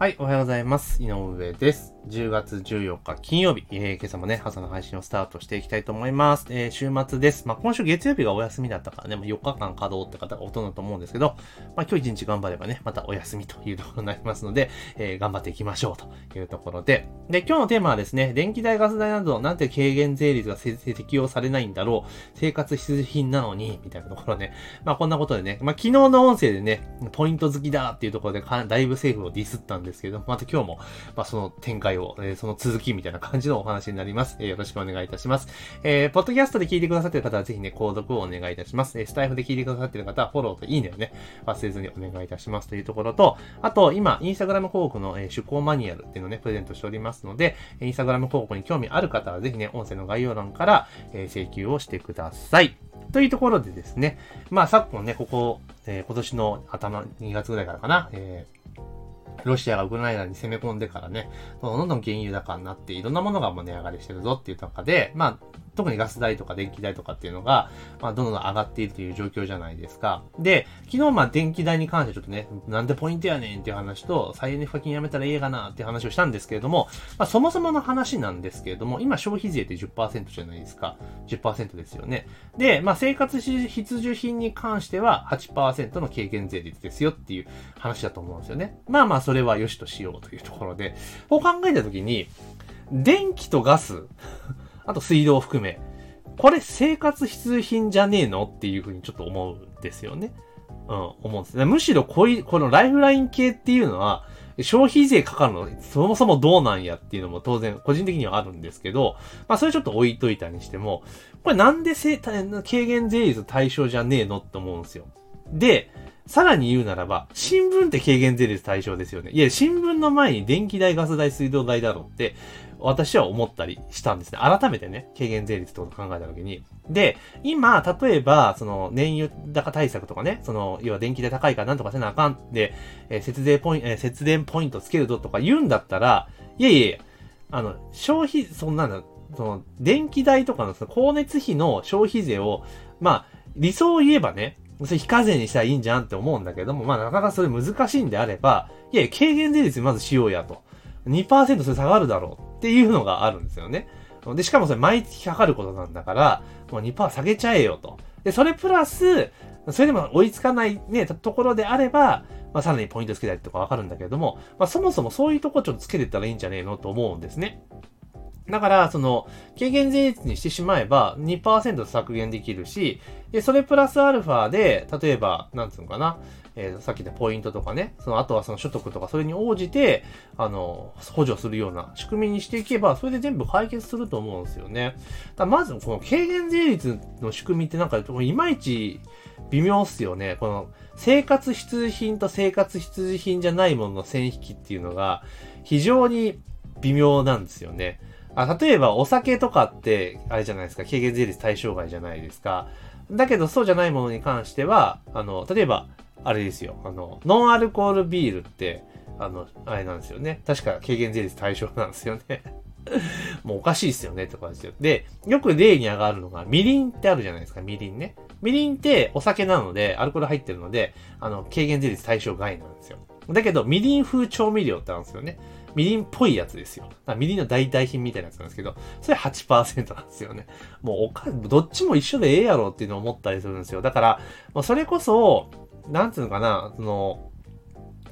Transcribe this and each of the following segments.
はい、おはようございます。井上です。10月14日金曜日、えー、今朝もね、朝の配信をスタートしていきたいと思います。えー、週末です。まあ、今週月曜日がお休みだったからね、まあ、4日間稼働って方がほとんどと思うんですけど、まあ、今日1日頑張ればね、またお休みというところになりますので、えー、頑張っていきましょうというところで、で、今日のテーマはですね、電気代、ガス代など、なんて軽減税率が適用されないんだろう、生活必需品なのに、みたいなところね、まあ、こんなことでね、まあ、昨日の音声でね、ポイント好きだっていうところでだいぶ政府をディスったんでですけど、また今日も、まあ、その展開を、えー、その続きみたいな感じのお話になります。えー、よろしくお願いいたします。えー、ポッドキャストで聞いてくださっている方はぜひね、購読をお願いいたします。えー、スタイフで聞いてくださっている方はフォローといいねをね、忘れずにお願いいたしますというところと、あと、今、インスタグラム広告の、えー、趣向マニュアルっていうのをね、プレゼントしておりますので、インスタグラム広告に興味ある方はぜひね、音声の概要欄から、えー、請求をしてください。というところでですね、まあ昨今ね、ここ、えー、今年の頭、2月ぐらいからかな、えーロシアがウクライナに攻め込んでからね、どんどん原油高になって、いろんなものがもう値上がりしてるぞっていう中で、まあ、特にガス代とか電気代とかっていうのが、まあ、どんどん上がっているという状況じゃないですか。で、昨日まあ電気代に関してちょっとね、なんでポイントやねんっていう話と、再エネ賦課金やめたらええかなっていう話をしたんですけれども、まあ、そもそもの話なんですけれども、今消費税って10%じゃないですか。10%ですよね。で、まあ、生活必需品に関しては8%の軽減税率ですよっていう話だと思うんですよね。まあまあ、それは良しとしようというところで、こう考えたときに、電気とガスあと水道含め、これ生活必需品じゃねえのっていうふうにちょっと思うんですよね。うん、思うんです。むしろこういう、このライフライン系っていうのは、消費税かかるの、そもそもどうなんやっていうのも当然、個人的にはあるんですけど、まあそれちょっと置いといたにしても、これなんで軽減税率対象じゃねえのって思うんですよ。で、さらに言うならば、新聞って軽減税率対象ですよね。いや、新聞の前に電気代、ガス代、水道代だろって、私は思ったりしたんですね。改めてね、軽減税率ってことを考えたときに。で、今、例えば、その、燃油高対策とかね、その、要は電気代高いからなんとかせなあかんで、えー、節電ポイント、えー、節電ポイントつけるぞとか言うんだったら、いやいやいや、あの、消費、そんなの、その、電気代とかのその光熱費の消費税を、まあ、理想を言えばね、それ非課税にしたらいいんじゃんって思うんだけども、まあなかなかそれ難しいんであれば、いやいや、軽減税率まずしようやと。2%それ下がるだろうっていうのがあるんですよね。で、しかもそれ毎月かかることなんだから、もう2%下げちゃえよと。で、それプラス、それでも追いつかないね、ところであれば、まあ、さらにポイントつけたりとかわかるんだけれども、まあ、そもそもそういうとこちょっとつけてったらいいんじゃねえのと思うんですね。だから、その、軽減税率にしてしまえば2%削減できるし、で、それプラスアルファで、例えば、なんつうのかな、えー、さっきでポイントとかね、その、あとはその所得とか、それに応じて、あの、補助するような仕組みにしていけば、それで全部解決すると思うんですよね。だまず、この軽減税率の仕組みってなんか、いまいち微妙っすよね。この、生活必需品と生活必需品じゃないものの線引きっていうのが、非常に微妙なんですよね。あ、例えばお酒とかって、あれじゃないですか、軽減税率対象外じゃないですか。だけどそうじゃないものに関しては、あの、例えば、あれですよ、あの、ノンアルコールビールって、あの、あれなんですよね。確か軽減税率対象なんですよね。もうおかしいっすよね、とかですよ。で、よく例に上がるのが、みりんってあるじゃないですか、みりんね。みりんってお酒なので、アルコール入ってるので、あの、軽減税率対象外なんですよ。だけど、みりん風調味料ってあるんですよね。みりんっぽいやつですよ。みりんの代替品みたいなやつなんですけど、それ8%なんですよね。もうおか、どっちも一緒でええやろっていうのを思ったりするんですよ。だから、もうそれこそ、なんていうのかな、その、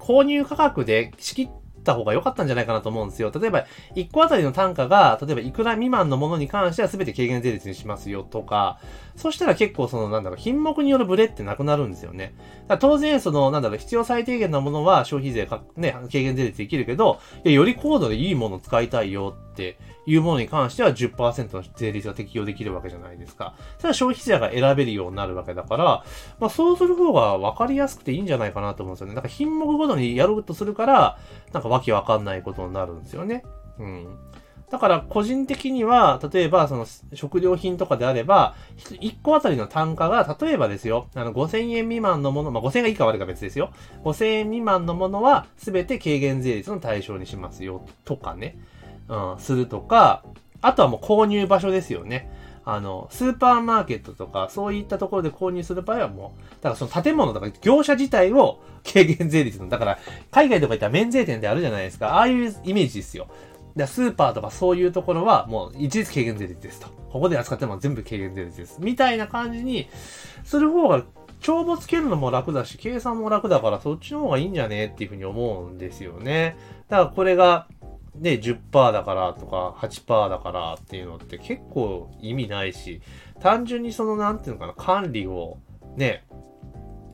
購入価格で仕切った方が良かったんじゃないかなと思うんですよ。例えば、1個あたりの単価が、例えばいくら未満のものに関しては全て軽減税率にしますよとか、そしたら結構その、なんだろう、品目によるブレってなくなるんですよね。だ当然、その、なんだろう、必要最低限なものは消費税か、ね、軽減税率できるけど、いや、より高度でいいものを使いたいよっていうものに関しては10%の税率が適用できるわけじゃないですか。それは消費者が選べるようになるわけだから、まあそうする方が分かりやすくていいんじゃないかなと思うんですよね。なんか品目ごとにやるとするから、なんかわけわかんないことになるんですよね。うん。だから個人的には、例えばその食料品とかであれば、1個あたりの単価が、例えばですよ、あの5000円未満のもの、まあ、5000円がいいか悪いか別ですよ。5000円未満のものは全て軽減税率の対象にしますよ、とかね。うん、するとか、あとはもう購入場所ですよね。あの、スーパーマーケットとか、そういったところで購入する場合はもう、だからその建物とか業者自体を軽減税率の、だから、海外とか行ったら免税店であるじゃないですか。ああいうイメージですよ。でスーパーとかそういうところはもう一律軽減税率ですと。ここで扱っても全部軽減税率です。みたいな感じにする方が帳簿つけるのも楽だし、計算も楽だからそっちの方がいいんじゃね？っていうふうに思うんですよね。だからこれが、ね、10%だからとか8%だからっていうのって結構意味ないし、単純にそのなんていうのかな、管理をね、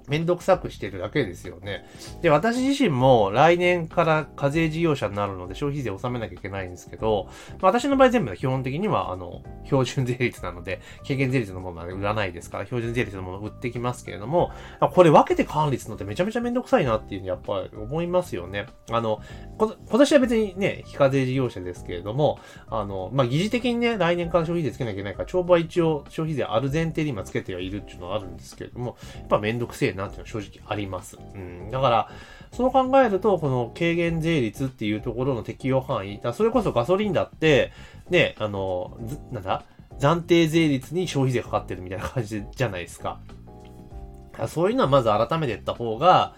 めんどくさくしてるだけですよね。で、私自身も来年から課税事業者になるので消費税を納めなきゃいけないんですけど、私の場合全部は基本的には、あの、標準税率なので、軽減税率のものは売らないですから、標準税率のものを売ってきますけれども、これ分けて管理するのってめちゃめちゃめんどくさいなっていうふうにやっぱり思いますよね。あの、今年は別にね、非課税事業者ですけれども、あの、まあ、疑似的にね、来年から消費税つけなきゃいけないから、帳簿は一応消費税ある前提で今つけてはいるっていうのはあるんですけれども、やっぱめんどくせえななっていうのは正直あります。うん。だから、そう考えると、この軽減税率っていうところの適用範囲、だそれこそガソリンだって、ね、あの、なんだ？暫定税率に消費税かかってるみたいな感じじゃないですか。そういうのはまず改めて言った方が、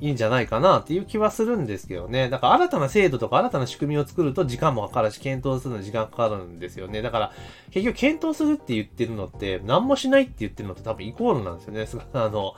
いいんじゃないかなっていう気はするんですけどね。だから新たな制度とか新たな仕組みを作ると時間もかかるし、検討するのに時間かかるんですよね。だから、結局検討するって言ってるのって、何もしないって言ってるのって多分イコールなんですよね。あの、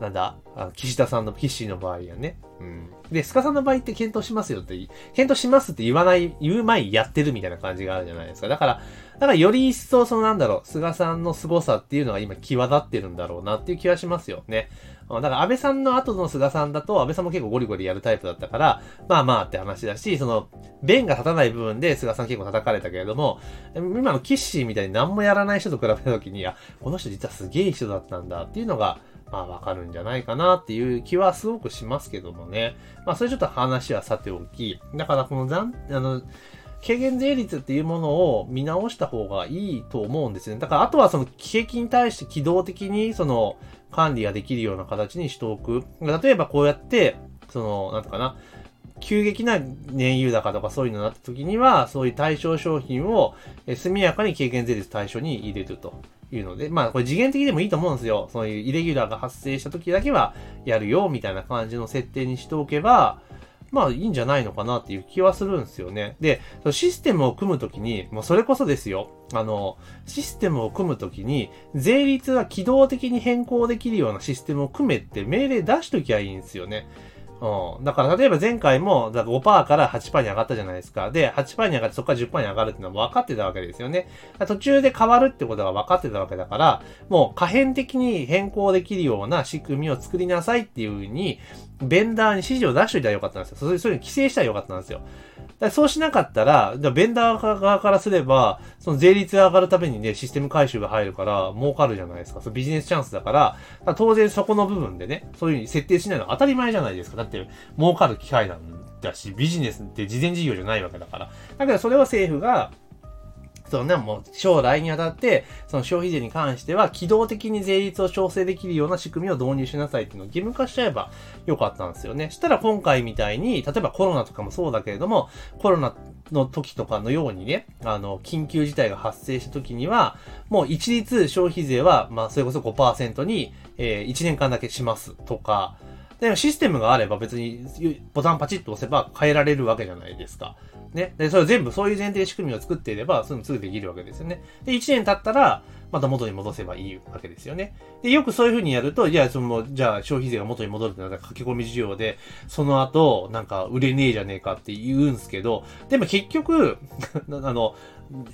なんだ、岸田さんの、岸の場合はね。うん。で、菅さんの場合って検討しますよって、検討しますって言わない、言う前にやってるみたいな感じがあるじゃないですか。だから、だからより一層そのなんだろう、菅さんの凄さっていうのが今際立ってるんだろうなっていう気はしますよね。だから安倍さんの後の菅さんだと、安倍さんも結構ゴリゴリやるタイプだったから、まあまあって話だし、その、弁が立たない部分で菅さん結構叩かれたけれども、今のキッシーみたいに何もやらない人と比べた時に、あ、この人実はすげえ人だったんだっていうのが、まあわかるんじゃないかなっていう気はすごくしますけどもね。まあそれちょっと話はさておき、だからこの残、あの、軽減税率っていうものを見直した方がいいと思うんですね。だからあとはその景気に対して機動的にその管理ができるような形にしておく。例えばこうやって、その、なんとかな、急激な燃油高とかそういうのになった時には、そういう対象商品を速やかに軽減税率対象に入れると。いうので、まあこれ次元的でもいいと思うんですよ。そういうイレギュラーが発生した時だけはやるよ、みたいな感じの設定にしておけば、まあいいんじゃないのかなっていう気はするんですよね。で、システムを組むときに、もうそれこそですよ。あの、システムを組むときに、税率は機動的に変更できるようなシステムを組めって命令出しときゃいいんですよね。うん。だから例えば前回もだから5%から8%に上がったじゃないですか。で、8%に上がってそこから10%に上がるっていうのは分かってたわけですよね。途中で変わるってことが分かってたわけだから、もう可変的に変更できるような仕組みを作りなさいっていうふうに、ベンダーに指示を出しといたらよかったんですよ。そういうの規制したらよかったんですよ。そうしなかったら、ベンダー側からすれば、その税率が上がるためにね、システム回収が入るから、儲かるじゃないですか。そビジネスチャンスだから、から当然そこの部分でね、そういうふうに設定しないのは当たり前じゃないですか。だって、儲かる機会なんだし、ビジネスって事前事業じゃないわけだから。だけどそれは政府が、そのね、もう将来にあたって、その消費税に関しては、機動的に税率を調整できるような仕組みを導入しなさいっていうのを義務化しちゃえばよかったんですよね。したら今回みたいに、例えばコロナとかもそうだけれども、コロナの時とかのようにね、あの、緊急事態が発生した時には、もう一律消費税は、まあ、それこそ5%に、えー、1年間だけしますとか、で、システムがあれば別にボタンパチッと押せば変えられるわけじゃないですか。ね。で、それ全部そういう前提仕組みを作っていれば、そういうのすぐできるわけですよね。で、1年経ったら、また元に戻せばいいわけですよね。で、よくそういう風にやると、いや、その、じゃあ消費税が元に戻るってなったら書き込み需要で、その後、なんか売れねえじゃねえかって言うんすけど、でも結局、あの、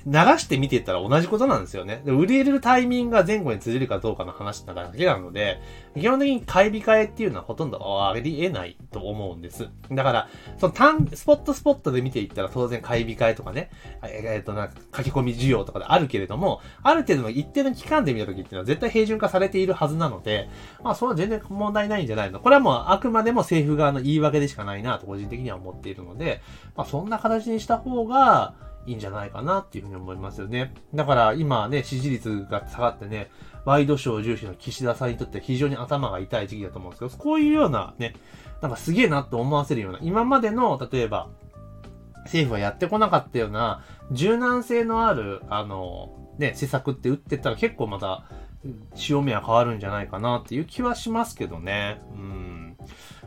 流して見ていったら同じことなんですよね。で売れるタイミングが前後にずれるかどうかの話なだけなので、基本的に買い控えっていうのはほとんどあり得ないと思うんです。だから、その単、スポットスポットで見ていったら当然買い控えとかね、えっ、ー、と、なんか書き込み需要とかであるけれども、ある程度の一定の期間で見た時っていうのは絶対平準化されているはずなので、まあそれは全然問題ないんじゃないの。これはもうあくまでも政府側の言い訳でしかないなと個人的には思っているので、まあそんな形にした方が、いいんじゃないかなっていうふうに思いますよね。だから今ね、支持率が下がってね、ワイドショー重視の岸田さんにとって非常に頭が痛い時期だと思うんですけど、こういうようなね、なんかすげえなと思わせるような、今までの、例えば、政府がやってこなかったような、柔軟性のある、あの、ね、施策って打ってったら結構また、潮目は変わるんじゃないかなっていう気はしますけどね。うん。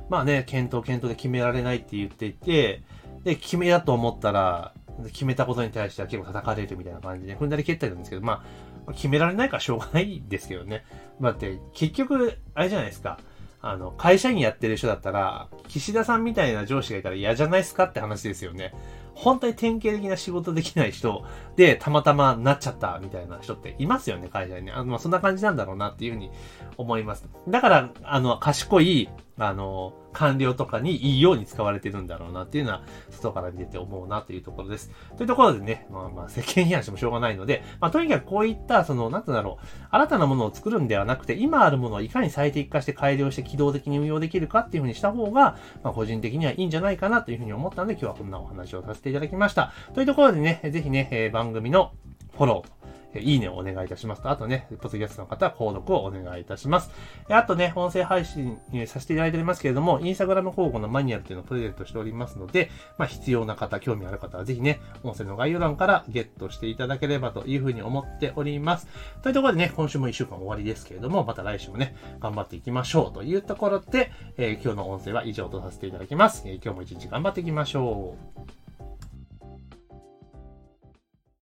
まあね、検討検討で決められないって言っていて、で、決めだと思ったら、決めたことに対しては結構叩かれるみたいな感じで踏んだり蹴ったりなんですけど、まあ、決められないからしょうがないですけどね。だって、結局、あれじゃないですか。あの、会社員やってる人だったら、岸田さんみたいな上司がいたら嫌じゃないですかって話ですよね。本当に典型的な仕事できない人で、たまたまなっちゃったみたいな人っていますよね、会社にね。あの、まあ、そんな感じなんだろうなっていうふうに思います。だから、あの、賢い、あの、官僚とかにいいように使われてるんだろうなっていうのは、外から見てて思うなというところです。というところでね、まあまあ世間批判してもしょうがないので、まあとにかくこういった、その、なんてうんだろう、新たなものを作るんではなくて、今あるものをいかに最適化して改良して機動的に運用できるかっていうふうにした方が、まあ個人的にはいいんじゃないかなというふうに思ったので、今日はこんなお話をさせてていただきました。というところでね、ぜひね、え、番組のフォロー、いいねをお願いいたしますと、あとね、ポツギャストの方は購読をお願いいたします。あとね、音声配信させていただいておりますけれども、インスタグラム広報のマニュアルというのをプレゼントしておりますので、まあ、必要な方、興味ある方はぜひね、音声の概要欄からゲットしていただければというふうに思っております。というところでね、今週も1週間終わりですけれども、また来週もね、頑張っていきましょうというところで、えー、今日の音声は以上とさせていただきます。えー、今日も一日頑張っていきましょう。